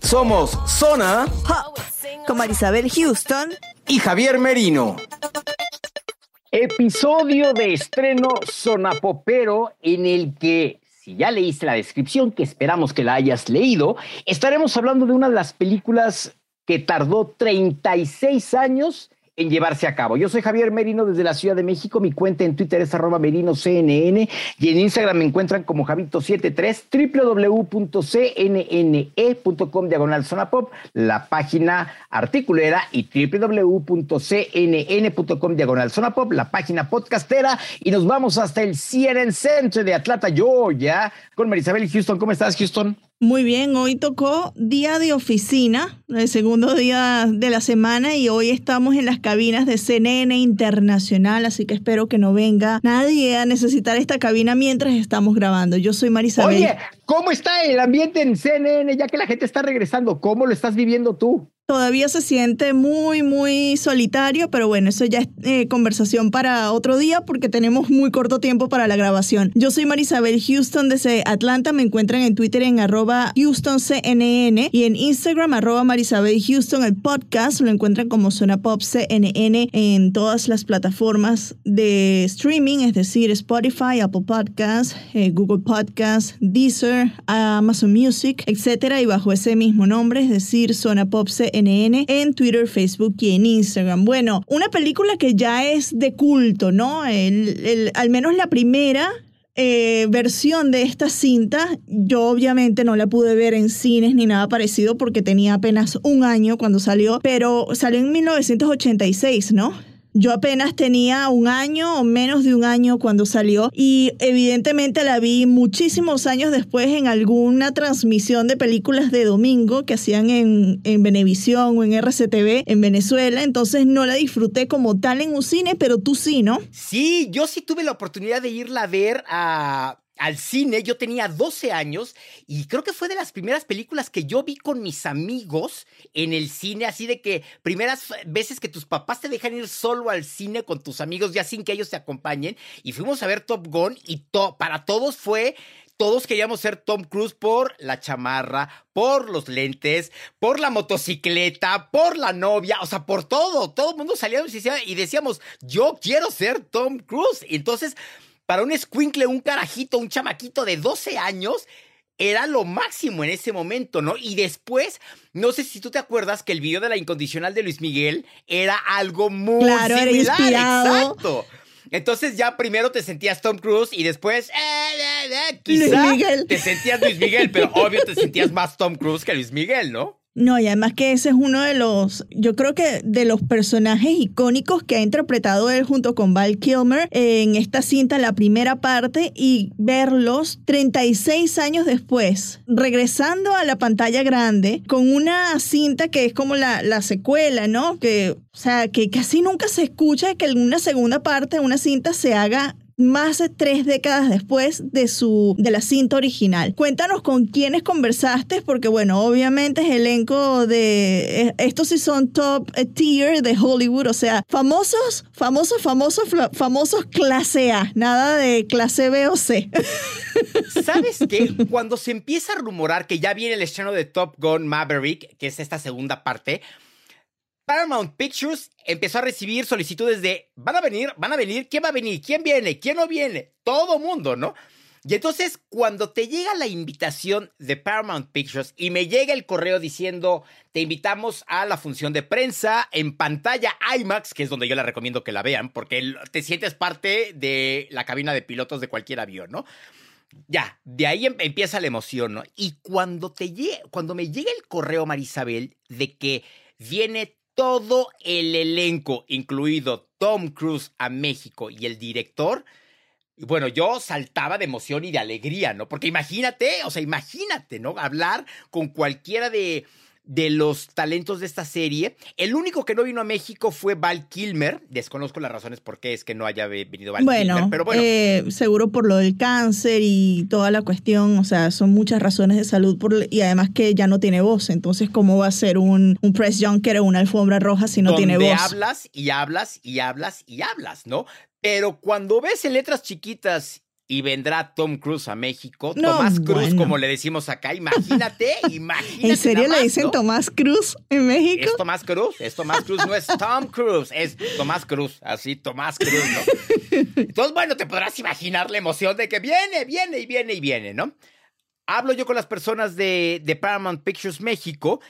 Somos Zona Pop, con Marisabel Houston y Javier Merino. Episodio de estreno sonapopero en el que, si ya leíste la descripción, que esperamos que la hayas leído, estaremos hablando de una de las películas que tardó 36 años en llevarse a cabo. Yo soy Javier Merino desde la Ciudad de México. Mi cuenta en Twitter es arroba merinoCNN y en Instagram me encuentran como Javito73, www.cnne.com diagonal zona pop, la página articulera y www.cnn.com diagonal zona pop, la página podcastera y nos vamos hasta el CNN Center de Atlanta, Georgia, con Marisabel Houston. ¿Cómo estás, Houston? Muy bien, hoy tocó día de oficina, el segundo día de la semana y hoy estamos en las cabinas de CNN Internacional, así que espero que no venga nadie a necesitar esta cabina mientras estamos grabando. Yo soy Marisabel. Oye, ¿cómo está el ambiente en CNN ya que la gente está regresando? ¿Cómo lo estás viviendo tú? Todavía se siente muy, muy solitario, pero bueno, eso ya es eh, conversación para otro día porque tenemos muy corto tiempo para la grabación. Yo soy Marisabel Houston desde Atlanta, me encuentran en Twitter en arroba HoustonCNN y en Instagram arroba Marisabel Houston. El podcast lo encuentran como Zona Pop CNN en todas las plataformas de streaming, es decir, Spotify, Apple Podcasts, eh, Google Podcasts, Deezer, Amazon Music, etcétera, y bajo ese mismo nombre, es decir, Zona Pop CNN en Twitter, Facebook y en Instagram. Bueno, una película que ya es de culto, ¿no? El, al menos la primera eh, versión de esta cinta, yo obviamente no la pude ver en cines ni nada parecido porque tenía apenas un año cuando salió, pero salió en 1986, ¿no? Yo apenas tenía un año o menos de un año cuando salió y evidentemente la vi muchísimos años después en alguna transmisión de películas de domingo que hacían en, en Venevisión o en RCTV en Venezuela, entonces no la disfruté como tal en un cine, pero tú sí, ¿no? Sí, yo sí tuve la oportunidad de irla a ver a- al cine. Yo tenía 12 años y creo que fue de las primeras películas que yo vi con mis amigos en el cine, así de que primeras veces que tus papás te dejan ir solo al cine con tus amigos ya sin que ellos te acompañen y fuimos a ver Top Gun y para todos fue todos queríamos ser Tom Cruise por la chamarra, por los lentes, por la motocicleta, por la novia, o sea, por todo. Todo el mundo salíamos y decía- y decíamos, yo quiero ser Tom Cruise. Entonces, para un squinkle, un carajito, un chamaquito de 12 años, era lo máximo en ese momento, ¿no? Y después, no sé si tú te acuerdas que el video de la incondicional de Luis Miguel era algo muy Claro, similar. Exacto. Entonces ya primero te sentías Tom Cruise y después, eh, eh, eh, Luis Miguel. te sentías Luis Miguel, pero obvio te sentías más Tom Cruise que Luis Miguel, ¿no? No, y además que ese es uno de los, yo creo que de los personajes icónicos que ha interpretado él junto con Val Kilmer en esta cinta, la primera parte, y verlos 36 años después, regresando a la pantalla grande, con una cinta que es como la, la secuela, ¿no? Que, o sea, que casi nunca se escucha que en una segunda parte de una cinta se haga más de tres décadas después de su de la cinta original. Cuéntanos con quiénes conversaste, porque bueno, obviamente es elenco de eh, estos sí son top eh, tier de Hollywood, o sea, famosos, famosos, famosos, famosos clase A, nada de clase B o C. ¿Sabes qué? Cuando se empieza a rumorar que ya viene el estreno de Top Gun Maverick, que es esta segunda parte, Paramount Pictures empezó a recibir solicitudes de van a venir, van a venir, ¿quién va a venir? ¿Quién viene? ¿Quién no viene? Todo mundo, ¿no? Y entonces, cuando te llega la invitación de Paramount Pictures y me llega el correo diciendo, te invitamos a la función de prensa en pantalla IMAX, que es donde yo les recomiendo que la vean, porque te sientes parte de la cabina de pilotos de cualquier avión, ¿no? Ya, de ahí em, empieza la emoción, ¿no? Y cuando, te cuando me llega el correo, Marisabel, de que viene todo el elenco, incluido Tom Cruise a México y el director, bueno, yo saltaba de emoción y de alegría, ¿no? Porque imagínate, o sea, imagínate, ¿no? Hablar con cualquiera de, de los talentos de esta serie. El único que no vino a México fue Val Kilmer. Desconozco las razones por qué es que no haya venido Val Kilmer, pero bueno. Eh, seguro por lo del cáncer y toda la cuestión, o sea, son muchas razones de salud por, y además que ya no tiene voz. Entonces, ¿cómo va a ser un, un press junker o una alfombra roja si no tiene voz? hablas y hablas y hablas y hablas, ¿no? Pero cuando ves en letras chiquitas y vendrá Tom Cruise a México, Tomás Cruz, como le decimos acá, imagínate, imagínate. ¿En serio le dicen Tomás Cruz en México? Es Tomás Cruz, es Tomás Cruz, no es Tom Cruise, es Tomás Cruz, así Tomás Cruz, ¿no? Entonces, bueno, te podrás imaginar la emoción de que viene, viene y viene y viene, ¿no? Hablo yo con las personas de, de Paramount Pictures México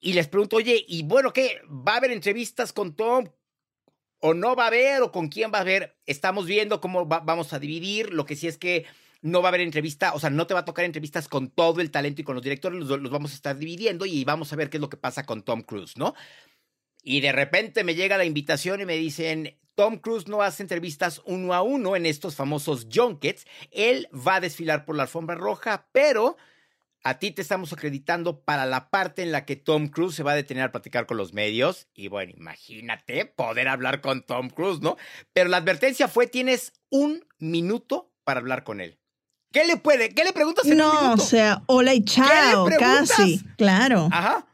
y les pregunto, oye, y bueno, ¿qué? ¿Va a haber entrevistas con Tom? O no va a haber o con quién va a haber. Estamos viendo cómo vamos a dividir. Lo que sí es que no va a haber entrevista, o sea, no te va a tocar entrevistas con todo el talento y con los directores, los, vamos a estar dividiendo y vamos a ver qué es lo que pasa con Tom Cruise, ¿no? Y de repente me llega la invitación y me dicen, Tom Cruise no hace entrevistas uno a uno en estos famosos junkets, él va a desfilar por la alfombra roja, pero a ti te estamos acreditando para la parte en la que Tom Cruise se va a detener a platicar con los medios. Y bueno, imagínate poder hablar con Tom Cruise, ¿no? Pero la advertencia fue, tienes un minuto para hablar con él. ¿Qué le puede? ¿Qué le preguntas en no, un minuto? o sea, hola y chao, casi, claro. Ajá.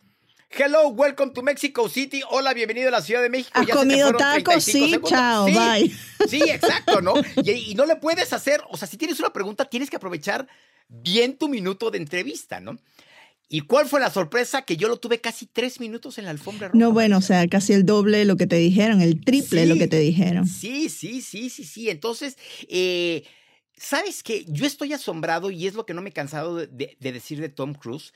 Hello, welcome to Mexico City. Hola, bienvenido a la Ciudad de México. ¿Has comido tacos? Sí, chao, bye. Sí, exacto, ¿no? y, no le puedes hacer, o sea, si tienes una pregunta, tienes que aprovechar bien tu minuto de entrevista, ¿no? ¿Y cuál fue la sorpresa? Que yo lo tuve casi tres minutos en la alfombra roja. No, bueno, o sea, casi el doble de lo que te dijeron, el triple de lo que te dijeron. Sí, sí, sí, sí, sí. Entonces, eh, ¿sabes qué? Yo estoy asombrado y es lo que no me he cansado de, decir de Tom Cruise.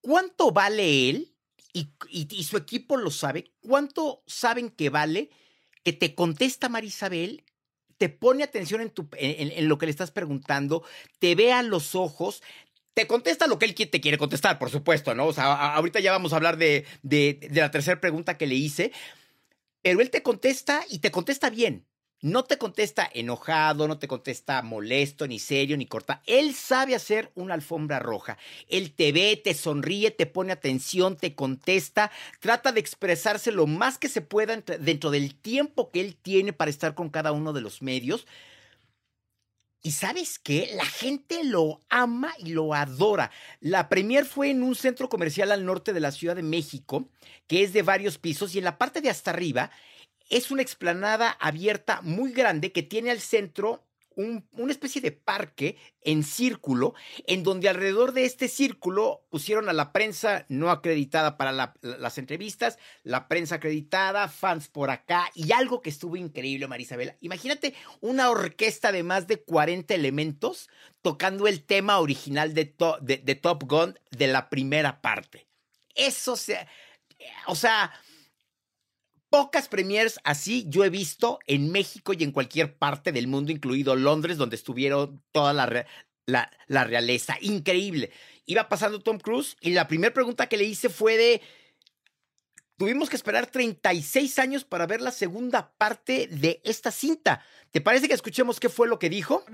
¿Cuánto vale él? Y, y, su equipo lo sabe. ¿Cuánto saben que vale que te contesta Marisabel te pone atención en, lo que le estás preguntando, te ve a los ojos, te contesta lo que él te quiere contestar, por supuesto, ¿no? O sea, ahorita ya vamos a hablar de la tercera pregunta que le hice, pero él te contesta y te contesta bien. No te contesta enojado, no te contesta molesto, ni serio, ni corta. Él sabe hacer una alfombra roja. Él te ve, te sonríe, te pone atención, te contesta, trata de expresarse lo más que se pueda dentro del tiempo que él tiene para estar con cada uno de los medios. Y sabes qué? La gente lo ama y lo adora. La premier fue en un centro comercial al norte de la Ciudad de México, que es de varios pisos, y en la parte de hasta arriba es una explanada abierta muy grande que tiene al centro una especie de parque en círculo, en donde alrededor de este círculo pusieron a la prensa no acreditada para las entrevistas, la prensa acreditada, fans por acá y algo que estuvo increíble, Marisabel. Imagínate una orquesta de más de 40 elementos tocando el tema original de, de Top Gun de la primera parte. Eso se... O sea Pocas premiers así yo he visto en México y en cualquier parte del mundo, incluido Londres, donde estuvieron toda la, la, realeza. Increíble. Iba pasando Tom Cruise y la primera pregunta que le hice fue de, tuvimos que esperar 36 años para ver la segunda parte de esta cinta. ¿Te parece que escuchemos qué fue lo que dijo?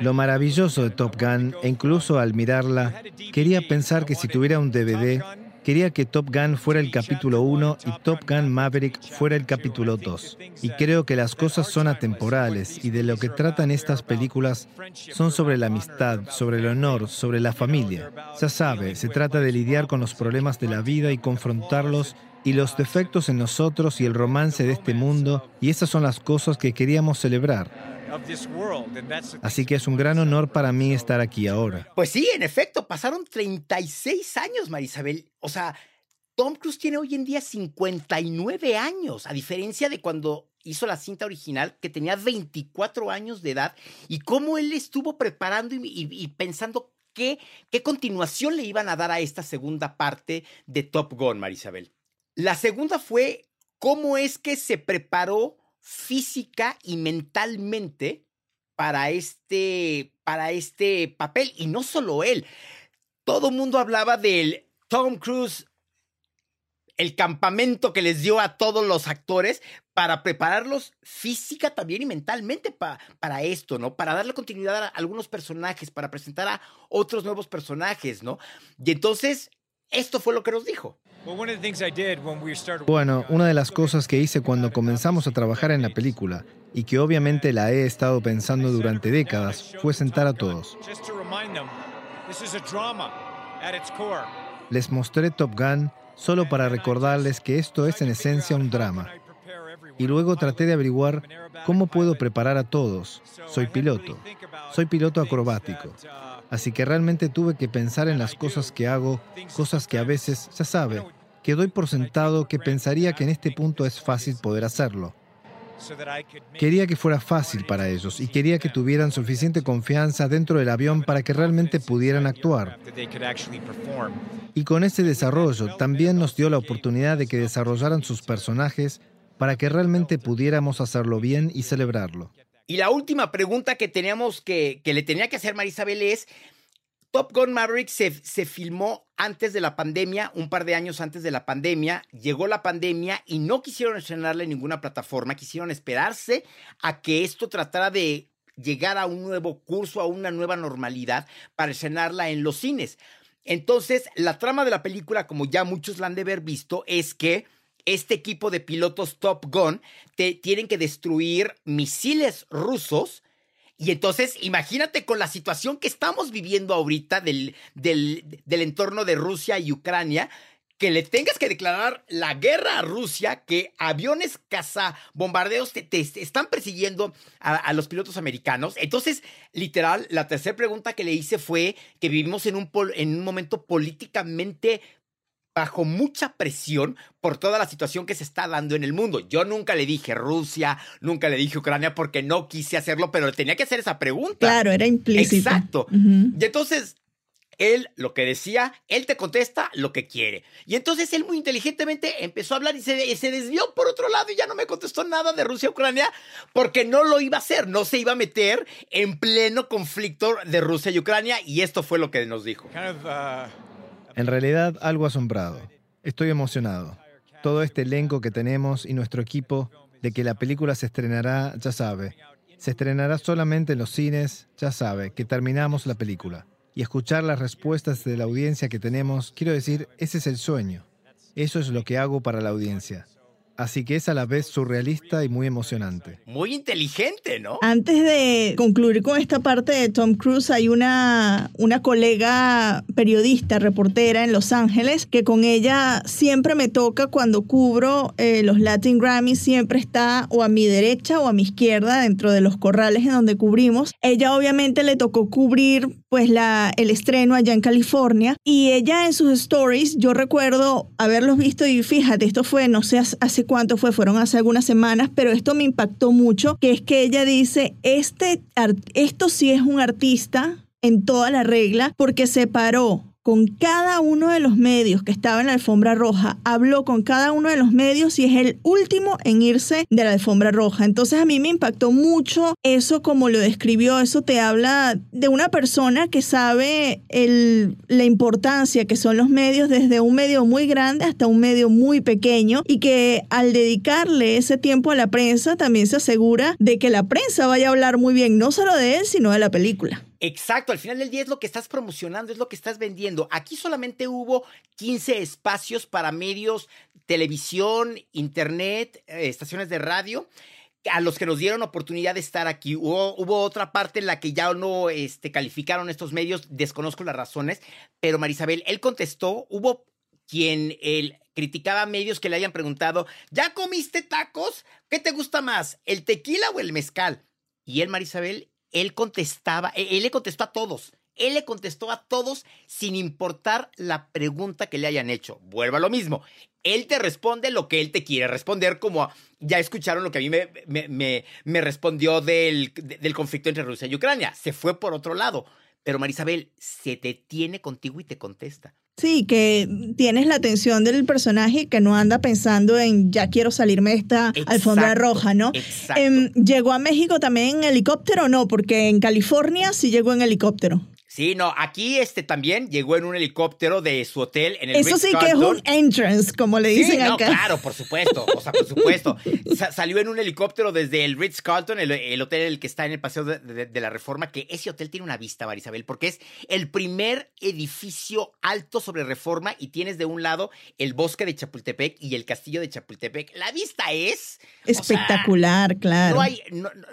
Lo maravilloso de Top Gun, e incluso al mirarla, quería pensar que si tuviera un DVD, Quería que Top Gun fuera el capítulo 1 y Top Gun Maverick fuera el capítulo 2. Y creo que las cosas son atemporales y de lo que tratan estas películas son sobre la amistad, sobre el honor, sobre la familia. Ya sabe, se trata de lidiar con los problemas de la vida y confrontarlos y los defectos en nosotros y el romance de este mundo, y esas son las cosas que queríamos celebrar. Así que es un gran honor para mí estar aquí ahora. Pues sí, en efecto, pasaron 36 años, Marisabel. O sea, Tom Cruise tiene hoy en día 59 años, a diferencia de cuando hizo la cinta original, que tenía 24 años de edad, y cómo él estuvo preparando y, pensando qué, qué continuación le iban a dar a esta segunda parte de Top Gun, Marisabel. La segunda fue cómo es que se preparó física y mentalmente para este, para este papel. Y no solo él. Todo mundo hablaba del Tom Cruise, el campamento que les dio a todos los actores para prepararlos física también y mentalmente para esto, ¿no? Para darle continuidad a algunos personajes, para presentar a otros nuevos personajes, ¿no? Y entonces, esto fue lo que nos dijo. Bueno, una de las cosas que hice cuando comenzamos a trabajar en la película, y que obviamente la he estado pensando durante décadas, fue sentar a todos. Les mostré Top Gun solo para recordarles que esto es en esencia un drama. Y luego traté de averiguar cómo puedo preparar a todos. Soy piloto. Soy piloto acrobático. Así que realmente tuve que pensar en las cosas que hago, cosas que a veces, ya sabe, que doy por sentado que pensaría que en este punto es fácil poder hacerlo. Quería que fuera fácil para ellos y quería que tuvieran suficiente confianza dentro del avión para que realmente pudieran actuar. Y con ese desarrollo también nos dio la oportunidad de que desarrollaran sus personajes para que realmente pudiéramos hacerlo bien y celebrarlo. Y la última pregunta que teníamos que, que le tenía que hacer Marisabel es, Top Gun Maverick se, se, filmó antes de la pandemia, un par de años antes de la pandemia. Llegó la pandemia y no quisieron estrenarla en ninguna plataforma, quisieron esperarse a que esto tratara de llegar a un nuevo curso, a una nueva normalidad para estrenarla en los cines. Entonces, la trama de la película, como ya muchos la han de haber visto, es que este equipo de pilotos Top Gun te, tienen que destruir misiles rusos y entonces, imagínate con la situación que estamos viviendo ahorita del, del, del, entorno de Rusia y Ucrania, que le tengas que declarar la guerra a Rusia, que aviones caza, bombardeos te, están persiguiendo a, a, los pilotos americanos. Entonces, literal, la tercera pregunta que le hice fue que vivimos en un, en un momento políticamente bajo mucha presión por toda la situación que se está dando en el mundo. Yo nunca le dije Rusia, nunca le dije Ucrania porque no quise hacerlo, pero tenía que hacer esa pregunta. Claro, era implícito. Exacto. Y entonces, él lo que decía, él te contesta lo que quiere. Y entonces él muy inteligentemente empezó a hablar y se, se desvió por otro lado y ya no me contestó nada de Rusia Ucrania porque no lo iba a hacer, no se iba a meter en pleno conflicto de Rusia y Ucrania y esto fue lo que nos dijo. Uh, en realidad, algo asombrado. Estoy emocionado. Todo este elenco que tenemos y nuestro equipo de que la película se estrenará, ya sabe. Se estrenará solamente en los cines, ya sabe, que terminamos la película. Y escuchar las respuestas de la audiencia que tenemos, quiero decir, ese es el sueño. Eso es lo que hago para la audiencia. Así que es a la vez surrealista y muy emocionante. Muy inteligente, ¿no? Antes de concluir con esta parte de Tom Cruise, hay una, una colega periodista, reportera en Los Ángeles, que con ella siempre me toca cuando cubro eh, los Latin Grammys, siempre está o a mi derecha o a mi izquierda dentro de los corrales en donde cubrimos. Ella obviamente le tocó cubrir pues la, el estreno allá en California. Y ella en sus stories, yo recuerdo haberlos visto y fíjate, esto fue, no sé hace cuánto fue, fueron hace algunas semanas, pero esto me impactó mucho, que es que ella dice, este, esto sí es un artista en toda la regla porque se paró con cada uno de los medios que estaba en la alfombra roja, habló con cada uno de los medios y es el último en irse de la alfombra roja. Entonces a mí me impactó mucho eso como lo describió, eso te habla de una persona que sabe la importancia que son los medios desde un medio muy grande hasta un medio muy pequeño y que al dedicarle ese tiempo a la prensa también se asegura de que la prensa vaya a hablar muy bien, no solo de él, sino de la película. Exacto, al final del día es lo que estás promocionando, es lo que estás vendiendo. Aquí solamente hubo 15 espacios para medios, televisión, internet, eh, estaciones de radio a los que nos dieron oportunidad de estar aquí. Hubo, hubo, otra parte en la que ya no este, calificaron estos medios, desconozco las razones, pero Marisabel, él contestó, hubo quien él criticaba a medios que le hayan preguntado, ¿ya comiste tacos? ¿Qué te gusta más, el tequila o el mezcal? Y él, Marisabel, él contestaba, e-, él le contestó a todos. Él le contestó a todos sin importar la pregunta que le hayan hecho. Vuelva a lo mismo. Él te responde lo que él te quiere responder, como ya escucharon lo que a mí me, me, me, respondió del, del conflicto entre Rusia y Ucrania. Se fue por otro lado. Pero Marisabel se detiene contigo y te contesta. Sí, que tienes la atención del personaje que no anda pensando en ya quiero salirme de esta alfombra roja, ¿no? Exacto. Em, ¿Llegó a México también en helicóptero o no? Porque en California sí llegó en helicóptero. Sí, no, aquí este también llegó en un helicóptero de su hotel en el Eso sí que es un entrance, como le dicen sí, no, acá. Claro, por supuesto, o sea, por supuesto. salió en un helicóptero desde el Ritz Carlton, el, hotel el que está en el Paseo de, la Reforma, que ese hotel tiene una vista, Marisabel, porque es el primer edificio alto sobre Reforma y tienes de un lado el bosque de Chapultepec y el castillo de Chapultepec. La vista es espectacular, claro. No hay,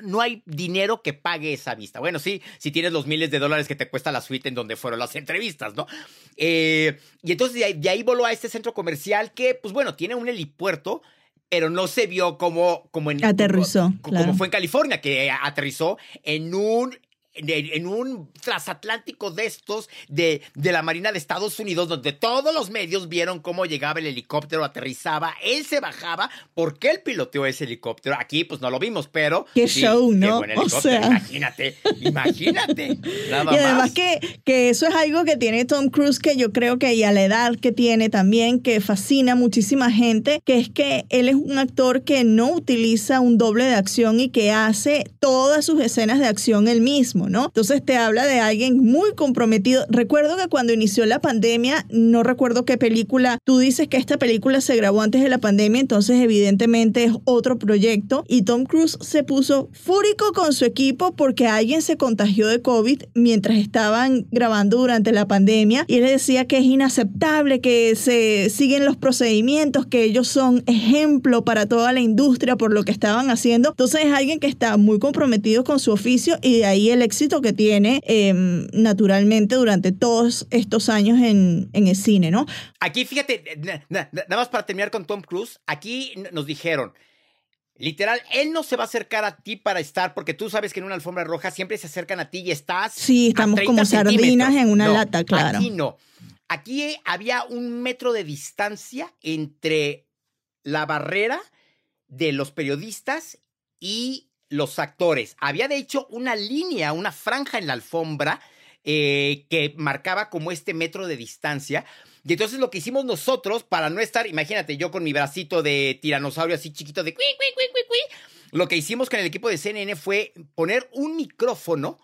no hay dinero que pague esa vista. Bueno, sí, si tienes los miles de dólares que te cuesta la suite en donde fueron las entrevistas, ¿no? Eh, y entonces de ahí, voló a este centro comercial que, pues bueno, tiene un helipuerto, pero no se vio como, como en... Aterrizó. como fue en California, que aterrizó en un en un transatlántico de estos de, de, la Marina de Estados Unidos, donde todos los medios vieron cómo llegaba el helicóptero, aterrizaba, él se bajaba, porque él piloteó ese helicóptero. Aquí, pues no lo vimos, pero. Qué show, ¿no? O sea. Imagínate, imagínate. Nada y además Que, que eso es algo que tiene Tom Cruise, que yo creo que y a la edad que tiene también, que fascina a muchísima gente, que es que él es un actor que no utiliza un doble de acción y que hace todas sus escenas de acción él mismo. Entonces te habla de alguien muy comprometido. Recuerdo que cuando inició la pandemia, no recuerdo qué película, tú dices que esta película se grabó antes de la pandemia, entonces evidentemente es otro proyecto y Tom Cruise se puso fúrico con su equipo porque alguien se contagió de COVID mientras estaban grabando durante la pandemia y él decía que es inaceptable que se siguen los procedimientos, que ellos son ejemplo para toda la industria por lo que estaban haciendo. Entonces es alguien que está muy comprometido con su oficio y de ahí el que tiene em, naturalmente durante todos estos años en, en, el cine, ¿no? Aquí, fíjate, nada más para terminar con Tom Cruise, aquí nos dijeron, Literal, él no se va a acercar a ti para estar, porque tú sabes que en una alfombra roja siempre se acercan a ti y estás. Sí, estamos como sardinas en una lata, claro. Aquí no. Aquí había un metro de distancia entre la barrera de los periodistas y los actores. Había de hecho una línea, una franja en la alfombra eh, que marcaba como este metro de distancia. Y entonces lo que hicimos nosotros, para no estar, imagínate, yo con mi bracito de tiranosaurio así chiquito de lo que hicimos con el equipo de CNN fue poner un micrófono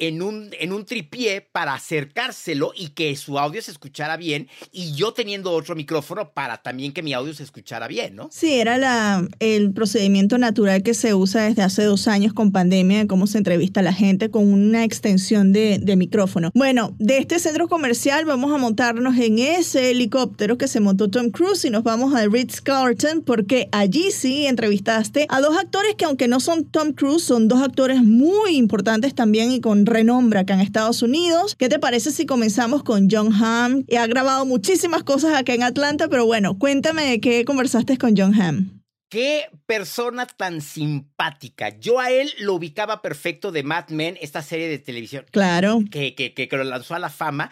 en un, en un tripié para acercárselo y que su audio se escuchara bien y yo teniendo otro micrófono para también que mi audio se escuchara bien, ¿no? Sí, era la, el procedimiento natural que se usa desde hace dos años con pandemia, de cómo se entrevista a la gente con una extensión de, micrófono. Bueno, de este centro comercial vamos a montarnos en ese helicóptero que se montó Tom Cruise y nos vamos al Ritz Carlton porque allí sí entrevistaste a dos actores que aunque no son Tom Cruise, son dos actores muy importantes también y con renombra acá en Estados Unidos. ¿Qué te parece si comenzamos con John Hamm? Ha grabado muchísimas cosas acá en Atlanta, pero bueno, cuéntame de qué conversaste con John Hamm. Qué persona tan simpática. Yo a él lo ubicaba perfecto de Mad Men, esta serie de televisión. Claro. Que, que, que, que lo lanzó a la fama.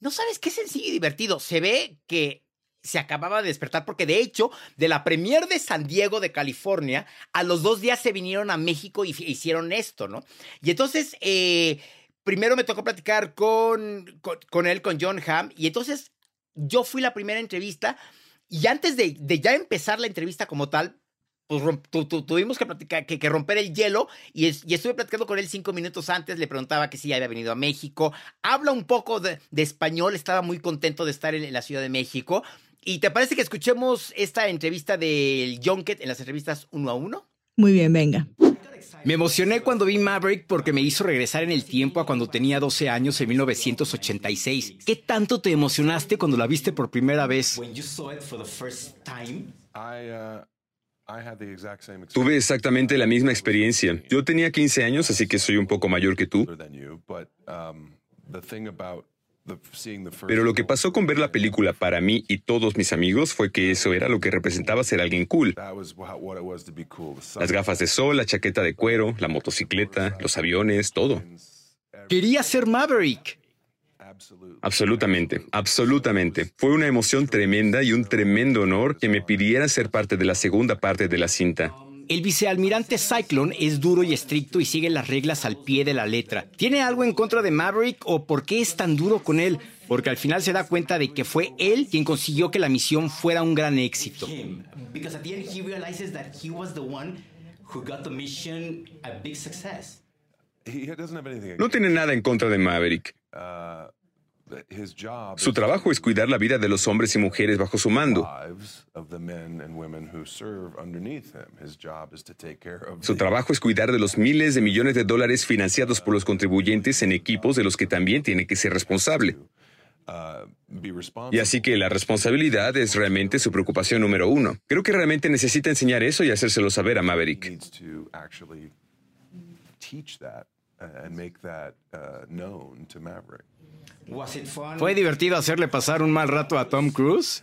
No sabes qué sencillo y divertido. Se ve que se acababa de despertar porque de hecho de la premier de San Diego de California a los dos días se vinieron a México y hicieron esto, ¿no? Y entonces eh, primero me tocó platicar con, con, él, con John Hamm, y entonces yo fui la primera entrevista y antes de, ya empezar la entrevista como tal, pues tuvimos que, platicar, que, romper el hielo y, estuve platicando con él cinco minutos antes, le preguntaba que si había venido a México, habla un poco de, español, estaba muy contento de estar en, la Ciudad de México ¿Y te parece que escuchemos esta entrevista del Junket en las entrevistas uno a uno? Muy bien, venga. Me emocioné cuando vi Maverick porque me hizo regresar en el tiempo a cuando tenía 12 años en 1986. ¿Qué tanto te emocionaste cuando la viste por primera vez? Tuve exactamente la misma experiencia. Yo tenía 15 años, así que soy un poco mayor que tú. Pero lo que pasó con ver la película para mí y todos mis amigos fue que eso era lo que representaba ser alguien cool. Las gafas de sol, la chaqueta de cuero, la motocicleta, los aviones, todo. Quería ser Maverick. Absolutamente, absolutamente. Fue una emoción tremenda y un tremendo honor que me pidieran ser parte de la segunda parte de la cinta. El vicealmirante Cyclone es duro y estricto y sigue las reglas al pie de la letra. ¿Tiene algo en contra de Maverick o por qué es tan duro con él? Porque al final se da cuenta de que fue él quien consiguió que la misión fuera un gran éxito. No tiene nada en contra de Maverick. Su trabajo es cuidar la vida de los hombres y mujeres bajo su mando. Su trabajo es cuidar de los miles de millones de dólares financiados por los contribuyentes en equipos de los que también tiene que ser responsable. Y así que la responsabilidad es realmente su preocupación número uno. Creo que realmente necesita enseñar eso y hacérselo saber a Maverick. ¿Fue divertido hacerle pasar un mal rato a Tom Cruise?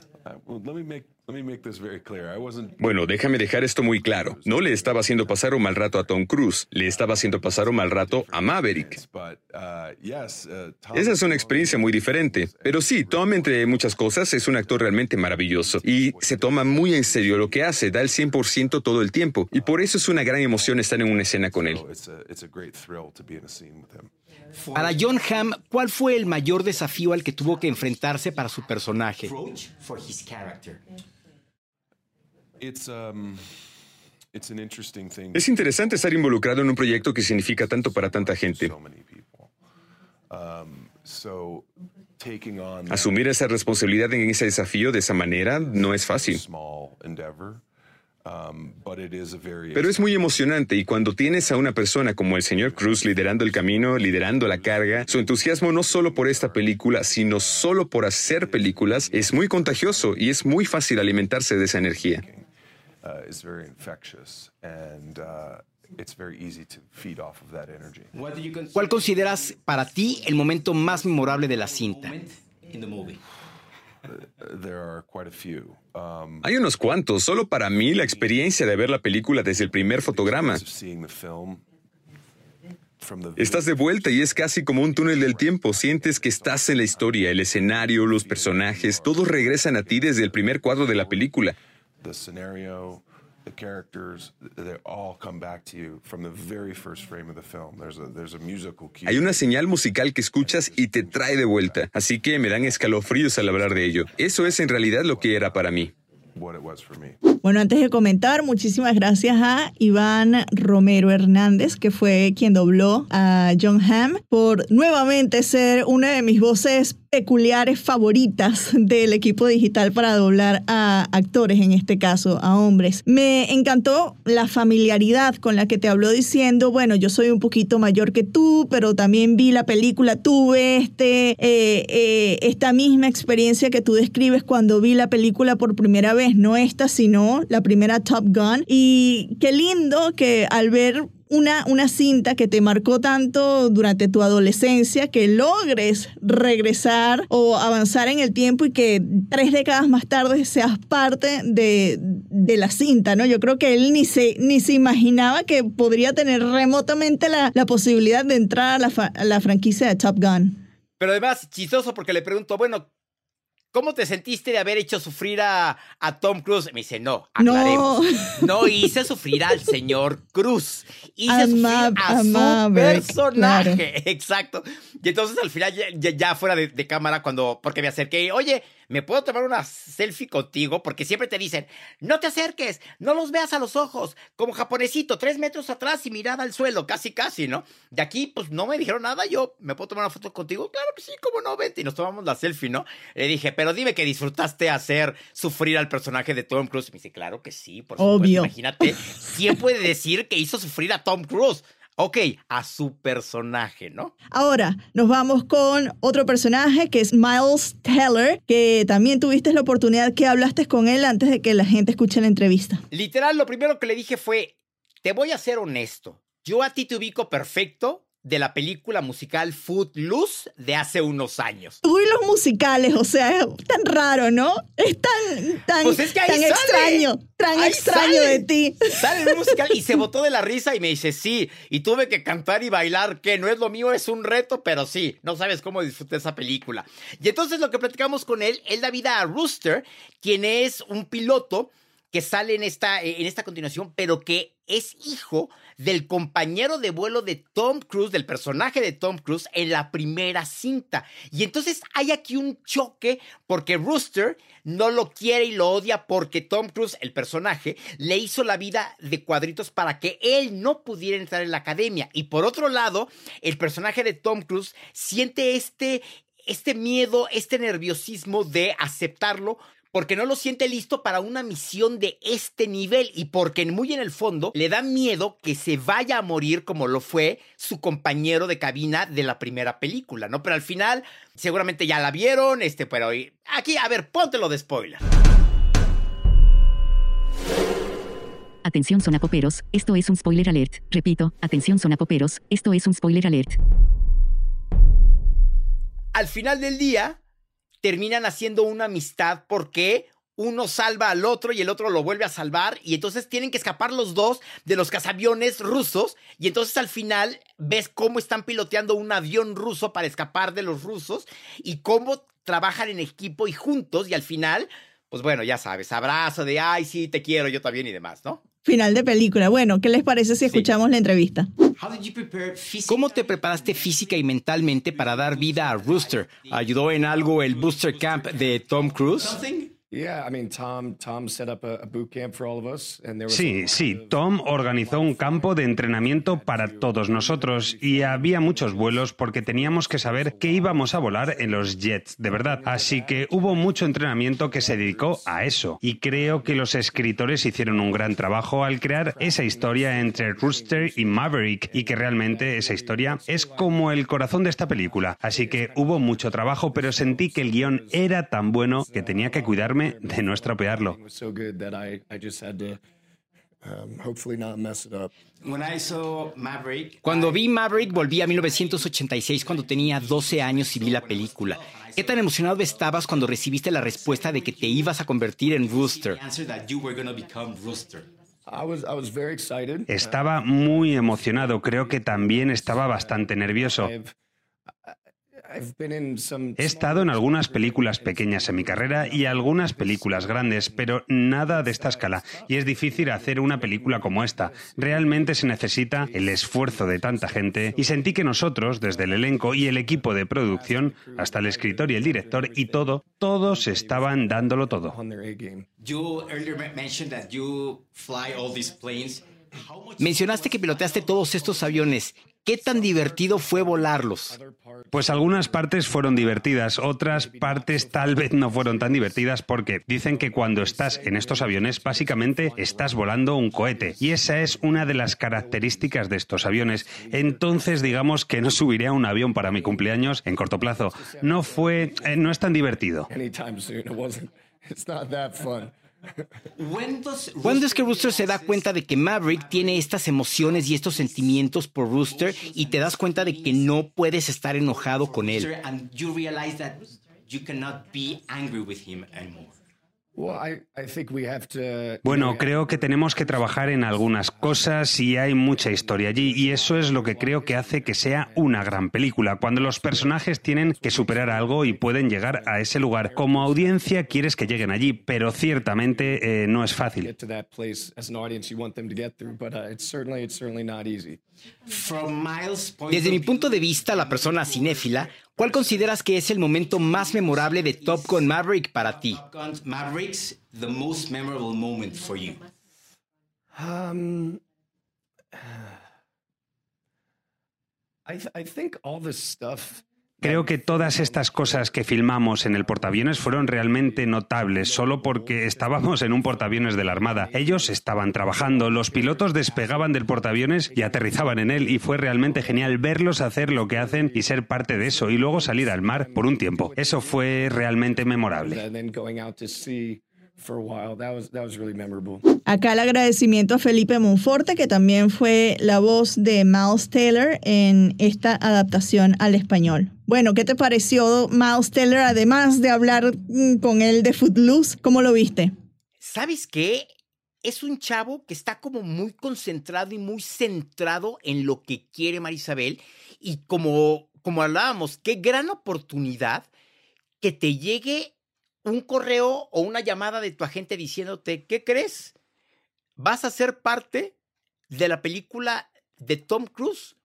Bueno, déjame dejar esto muy claro. No le estaba haciendo pasar un mal rato a Tom Cruise, le estaba haciendo pasar un mal rato a Maverick. Esa es una experiencia muy diferente. Pero sí, Tom, entre muchas cosas, es un actor realmente maravilloso y se toma muy en serio lo que hace, da el 100% todo el tiempo. Y por eso es una gran emoción estar en una escena con él. Para John Hamm, ¿cuál fue el mayor desafío al que tuvo que enfrentarse para su personaje? Um, es interesante estar involucrado en un proyecto que significa tanto para tanta gente. Um, Asumir esa responsabilidad en ese desafío de esa manera no es fácil. Um, Pero es muy emocionante y cuando tienes a una persona como el señor Cruz liderando el camino, liderando la carga, su entusiasmo no solo por esta película, sino solo por hacer películas, es muy contagioso y es muy fácil alimentarse de esa energía. ¿Cuál consideras para ti el momento más memorable de la cinta? Um, Hay unos cuantos. Solo para mí la experiencia de ver la película desde el primer fotograma. Estás de vuelta y es casi como un túnel del tiempo. Sientes que estás en la historia, el escenario, los personajes, todos regresan a ti desde el primer cuadro de la película. Hay una señal musical que escuchas y te trae de vuelta, así que me dan escalofríos al hablar de ello. Eso es en realidad lo que era para mí. Bueno, antes de comentar, muchísimas gracias a Iván Romero Hernández, que fue quien dobló a John Hamm, por nuevamente ser una de mis voces peculiares favoritas del equipo digital para doblar a actores, en este caso a hombres. Me encantó la familiaridad con la que te habló diciendo, bueno, yo soy un poquito mayor que tú, pero también vi la película, tuve este, eh, eh, esta misma experiencia que tú describes cuando vi la película por primera vez, no esta, sino la primera Top Gun. Y qué lindo que al ver una, una cinta que te marcó tanto durante tu adolescencia, que logres regresar o avanzar en el tiempo y que tres décadas más tarde seas parte de, la cinta, ¿no? Yo creo que él ni se, ni se imaginaba que podría tener remotamente la, posibilidad de entrar a la, a la franquicia de Top Gun. Pero además, chistoso porque le pregunto, bueno, ¿Cómo te sentiste de haber hecho sufrir a, Tom Cruise? Me dice, no, aclaremos. No. hice sufrir al señor Cruz. Hice sufrir a, su personaje. Exacto. Y entonces al final, ya, fuera de, de, cámara, cuando, porque me acerqué, oye, ¿me puedo tomar una selfie contigo? Porque siempre te dicen, no te acerques, no los veas a los ojos, como japonesito, tres metros atrás y mirada al suelo, casi, casi, ¿no? De aquí, pues no me dijeron nada, yo, ¿me puedo tomar una foto contigo? Claro que sí, como no, vente, y nos tomamos la selfie, ¿no? Le dije, pero dime que disfrutaste hacer sufrir al personaje de Tom Cruise. Y me dice, claro que sí, por supuesto. Obvio. Imagínate, ¿quién puede decir que hizo sufrir a Tom Cruise? Ok, a su personaje, ¿no? Ahora nos vamos con otro personaje que es Miles Teller, que también tuviste la oportunidad que hablaste con él antes de que la gente escuche la entrevista. Literal, lo primero que le dije fue, te voy a ser honesto. Yo a ti te ubico perfecto de la película musical Footloose de hace unos años. Uy, los musicales, o sea, es tan raro, ¿no? Es tan, tan, Pues es que ahí tan sale. extraño, tan extraño sale. de ti. Sale un musical y se botó de la risa y me dice, sí, y tuve que cantar y bailar, que no es lo mío, es un reto, pero sí, no sabes cómo disfruté esa película. Y entonces lo que platicamos con él, él da vida a Rooster, quien es un piloto que sale en esta, en esta continuación, pero que es hijo del compañero de vuelo de Tom Cruise, del personaje de Tom Cruise en la primera cinta. Y entonces hay aquí un choque porque Rooster no lo quiere y lo odia porque Tom Cruise, el personaje, le hizo la vida de cuadritos para que él no pudiera entrar en la academia. Y por otro lado, el personaje de Tom Cruise siente este, este miedo, este nerviosismo de aceptarlo porque no lo siente listo para una misión de este nivel y porque muy en el fondo le da miedo que se vaya a morir como lo fue su compañero de cabina de la primera película, ¿no? Pero al final seguramente ya la vieron, este, pero aquí, a ver, póntelo de spoiler. Atención sonapoperos, esto es un spoiler alert. Repito, atención sonapoperos, esto es un spoiler alert. Al final del día terminan haciendo una amistad porque uno salva al otro y el otro lo vuelve a salvar y entonces tienen que escapar los dos de los cazaviones rusos y entonces al final ves cómo están piloteando un avión ruso para escapar de los rusos y cómo trabajan en equipo y juntos y al final, pues bueno, ya sabes, abrazo de, ay, sí, te quiero, yo también y demás, ¿no? Final de película. Bueno, ¿qué les parece si escuchamos la entrevista? ¿Cómo te preparaste física y mentalmente para dar vida a Rooster? ¿Ayudó en algo el Booster Camp de Tom Cruise? Sí, sí, Tom organizó un campo de entrenamiento para todos nosotros y había muchos vuelos porque teníamos que saber que íbamos a volar en los jets, de verdad. Así que hubo mucho entrenamiento que se dedicó a eso y creo que los escritores hicieron un gran trabajo al crear esa historia entre Rooster y Maverick y que realmente esa historia es como el corazón de esta película. Así que hubo mucho trabajo, pero sentí que el guion era tan bueno que tenía que cuidarme de no estropearlo. Cuando vi Maverick volví a 1986 cuando tenía 12 años y vi la película. ¿Qué tan emocionado estabas cuando recibiste la respuesta de que te ibas a convertir en Rooster? Estaba muy emocionado, creo que también estaba bastante nervioso. He estado en algunas películas pequeñas en mi carrera y algunas películas grandes, pero nada de esta escala. Y es difícil hacer una película como esta. Realmente se necesita el esfuerzo de tanta gente y sentí que nosotros, desde el elenco y el equipo de producción, hasta el escritor y el director y todo, todos estaban dándolo todo. Mencionaste que piloteaste todos estos aviones. ¿Qué tan divertido fue volarlos? Pues algunas partes fueron divertidas, otras partes tal vez no fueron tan divertidas porque dicen que cuando estás en estos aviones básicamente estás volando un cohete y esa es una de las características de estos aviones. Entonces digamos que no subiré a un avión para mi cumpleaños en corto plazo. No fue, eh, no es tan divertido. ¿Cuándo es que Rooster se da cuenta de que Maverick tiene estas emociones y estos sentimientos por Rooster y te das cuenta de que no puedes estar enojado con él? Bueno, creo que tenemos que trabajar en algunas cosas y hay mucha historia allí y eso es lo que creo que hace que sea una gran película, cuando los personajes tienen que superar algo y pueden llegar a ese lugar. Como audiencia quieres que lleguen allí, pero ciertamente eh, no es fácil. Desde mi punto de vista, la persona cinéfila, ¿cuál consideras que es el momento más memorable de Top Gun Maverick para ti? Mavericks, the most memorable moment for you. Um, I, th I think all this stuff Creo que todas estas cosas que filmamos en el portaaviones fueron realmente notables, solo porque estábamos en un portaaviones de la Armada. Ellos estaban trabajando, los pilotos despegaban del portaaviones y aterrizaban en él, y fue realmente genial verlos hacer lo que hacen y ser parte de eso, y luego salir al mar por un tiempo. Eso fue realmente memorable. for a while. That was that was really memorable. Acá el agradecimiento a Felipe Monforte, que también fue la voz de Miles Taylor en esta adaptación al español. Bueno, ¿qué te pareció Miles Taylor, además de hablar mm, con él de Footloose? ¿Cómo lo viste? ¿Sabes qué? Es un chavo que está como muy concentrado y muy centrado en lo que quiere Marisabel. Y como, como hablábamos, qué gran oportunidad que te llegue un correo o una llamada de tu agente diciéndote, ¿qué crees? Vas a ser parte de la película de Tom Cruise.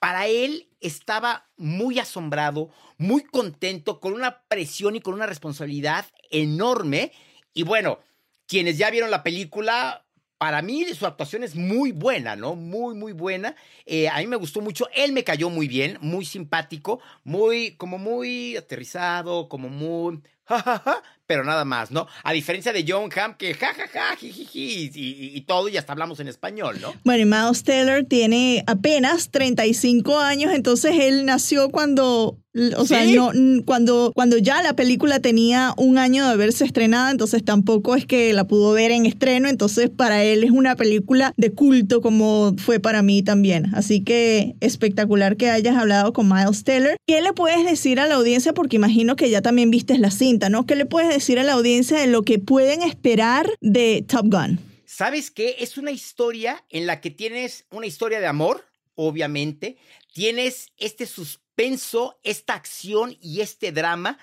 Para él estaba muy asombrado, muy contento, con una presión y con una responsabilidad enorme. Y bueno, quienes ya vieron la película, para mí su actuación es muy buena, ¿no? Muy, muy buena. Eh, a mí me gustó mucho. Él me cayó muy bien, muy simpático, muy, como muy aterrizado, como muy pero nada más, ¿no? A diferencia de John Hamm, que jajaja, jijiji, y, y, todo, y hasta hablamos en español, ¿no? Bueno, y Miles Taylor tiene apenas 35 años, entonces él nació cuando o sea, no, cuando, cuando ya la película tenía un año de haberse estrenado, entonces tampoco es que la pudo ver en estreno, entonces para él es una película de culto como fue para mí también. Así que espectacular que hayas hablado con Miles Taylor. ¿Qué le puedes decir a la audiencia? Porque imagino que ya también viste la cinta, ¿no? ¿Qué le puedes decir a la audiencia de lo que pueden esperar de Top Gun? ¿Sabes qué? Es una historia en la que tienes una historia de amor, obviamente. Tienes este suspenso esta acción y este drama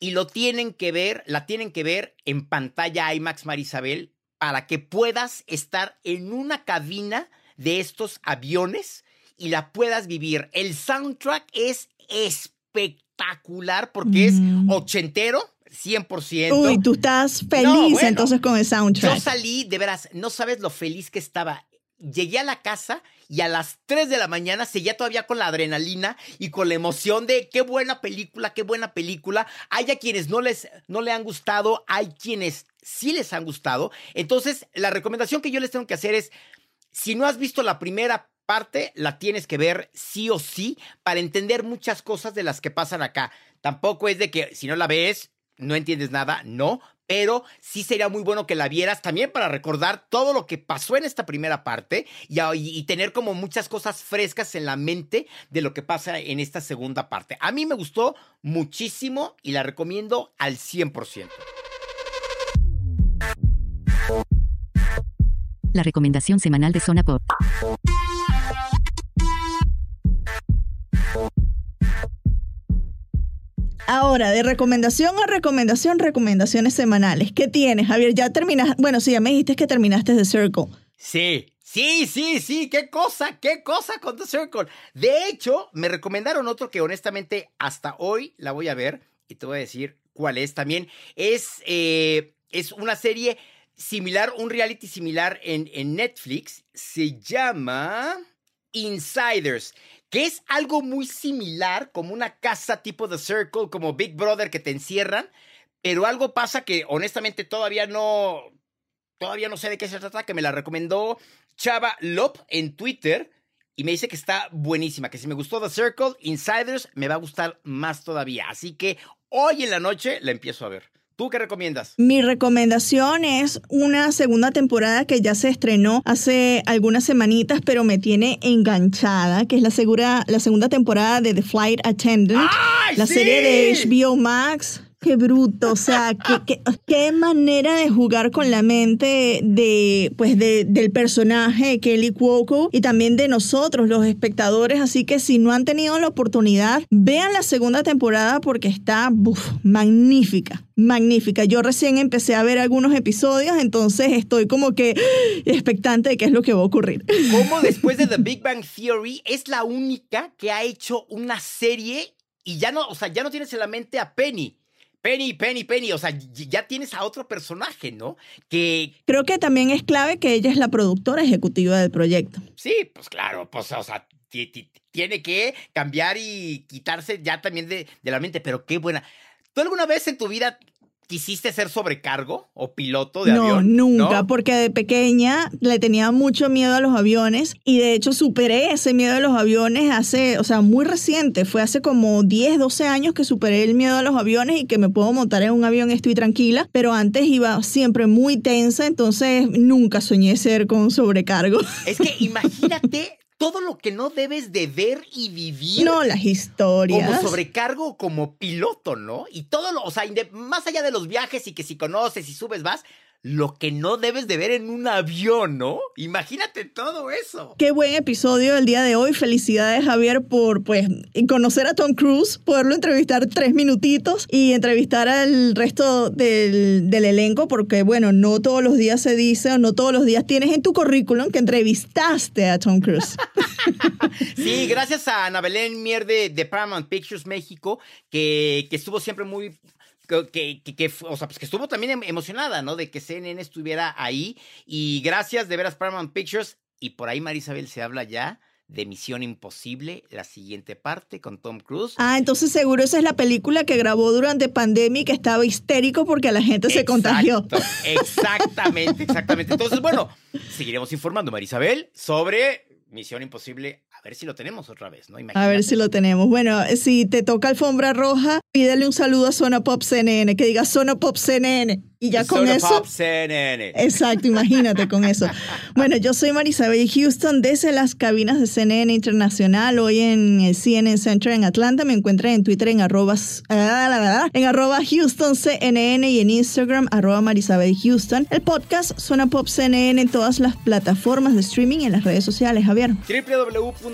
y lo tienen que ver, la tienen que ver en pantalla IMAX Marisabel para que puedas estar en una cabina de estos aviones y la puedas vivir. El soundtrack es espectacular porque es mm. ochentero, 100%. Uy, tú estás feliz entonces con el soundtrack. Yo salí, de veras, no sabes lo feliz que estaba llegué a la casa y a las 3 de la mañana seguía todavía con la adrenalina y con la emoción de qué buena película, qué buena película. Hay a quienes no les no le han gustado, hay quienes sí les han gustado. Entonces, la recomendación que yo les tengo que hacer es si no has visto la primera parte, la tienes que ver sí o sí para entender muchas cosas de las que pasan acá. Tampoco es de que si no la ves, no entiendes nada, no, pero sí sería muy bueno que la vieras también para recordar todo lo que pasó en esta primera parte y, tener como muchas cosas frescas en la mente de lo que pasa en esta segunda parte. A mí me gustó muchísimo y la recomiendo al 100%. La recomendación semanal de Zona Pop. Ahora, de recomendación a recomendación, recomendaciones semanales. ¿Qué tienes, Javier? Ya terminaste. Bueno, sí, ya me dijiste que terminaste The Circle. Sí, sí, sí, sí. Qué cosa, qué cosa con The Circle. De hecho, me recomendaron otro que honestamente hasta hoy la voy a ver y te voy a decir cuál es también. Es, eh, es una serie similar, un reality similar en, en Netflix. Se llama Insiders que es algo muy similar, como una casa tipo The Circle, como Big Brother que te encierran, pero algo pasa que honestamente todavía no, todavía no sé de qué se trata, que me la recomendó Chava Lop en Twitter y me dice que está buenísima, que si me gustó The Circle, Insiders, me va a gustar más todavía. Así que hoy en la noche la empiezo a ver. ¿Tú qué recomiendas? Mi recomendación es una segunda temporada que ya se estrenó hace algunas semanitas, pero me tiene enganchada, que es la, segura, la segunda temporada de The Flight Attendant, la serie de HBO Max qué bruto, o sea, qué, qué, manera de jugar con la mente de, pues de, del personaje Kelly Cuoco y también de nosotros, los espectadores. Así que si no han tenido la oportunidad, vean la segunda temporada porque está magnífica, magnífica. Yo recién empecé a ver algunos episodios, entonces estoy como que expectante de qué es lo que va a ocurrir. Como después de The Big Bang Theory es la única que ha hecho una serie y ya no, o sea, ya no tienes en la mente a Penny Penny, Penny, Penny, o sea, ya tienes a otro personaje, ¿no? Que... Creo que también es clave que ella es la productora ejecutiva del proyecto. Sí, pues claro, pues, o sea, tiene que cambiar y quitarse ya también de, de la mente, pero qué buena. ¿Tú alguna vez en tu vida ¿Quisiste ser sobrecargo o piloto de no, avión? Nunca, porque de pequeña le tenía mucho miedo a los aviones y de hecho superé ese miedo a los aviones hace, o sea, muy reciente. Fue hace como 10, 12 años que superé el miedo a los aviones y que me puedo montar en un avión, estoy tranquila, pero antes iba siempre muy tensa, entonces nunca soñé ser con sobrecargo. Es que imagínate todo lo que no debes de ver y vivir. No, las historias. Como sobrecargo, como piloto, ¿no? Y todo lo, o sea, más allá de los viajes y que si conoces y subes, vas, lo que no debes de ver en un avión, ¿no? Imagínate todo eso. Qué buen episodio el día de hoy. Felicidades, Javier, por pues conocer a Tom Cruise, poderlo entrevistar tres minutitos y entrevistar al resto del, del elenco, porque bueno, no todos los días se dice o no todos los días tienes en tu currículum que entrevistaste a Tom Cruise. sí, gracias a Ana Belén Mier de, de Paramount Pictures México, que, que estuvo siempre muy que, que, o sea, pues que estuvo también em, emocionada, ¿no? De que CNN estuviera ahí. Y gracias de veras Paramount Pictures. Y por ahí Marisabel se habla ya de Misión Imposible, la siguiente parte con Tom Cruise. Ah, entonces seguro esa es la película que grabó durante pandemia y que estaba histérico porque la gente se contagió. Exactamente, exactamente. Entonces, bueno, seguiremos informando, Marisabel, sobre Misión Imposible ver si lo tenemos otra vez, ¿no? A ver si lo tenemos. Bueno, si te toca alfombra roja, pídele un saludo a Zona Pop CNN, que diga Zona Pop CNN. Y ya con eso. Pop CNN. Exacto, imagínate con eso. Bueno, yo soy Marisabel Houston desde las cabinas de CNN Internacional, hoy en el CNN Center en Atlanta. Me encuentran en Twitter en arroba, en arroba Houston CNN y en Instagram arroba Marisabel Houston. El podcast Zona Pop CNN en todas las plataformas de streaming y en las redes sociales, Javier. www.cnne.com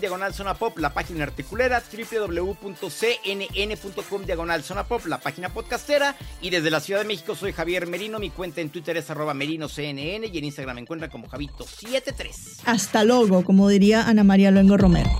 diagonal zona pop, la página articulera, www.cnn.com diagonal zona pop, la página y desde la Ciudad de México soy Javier Merino. Mi cuenta en Twitter es arroba merinoCNN y en Instagram me encuentran como Javito73. Hasta luego, como diría Ana María Luengo Romero.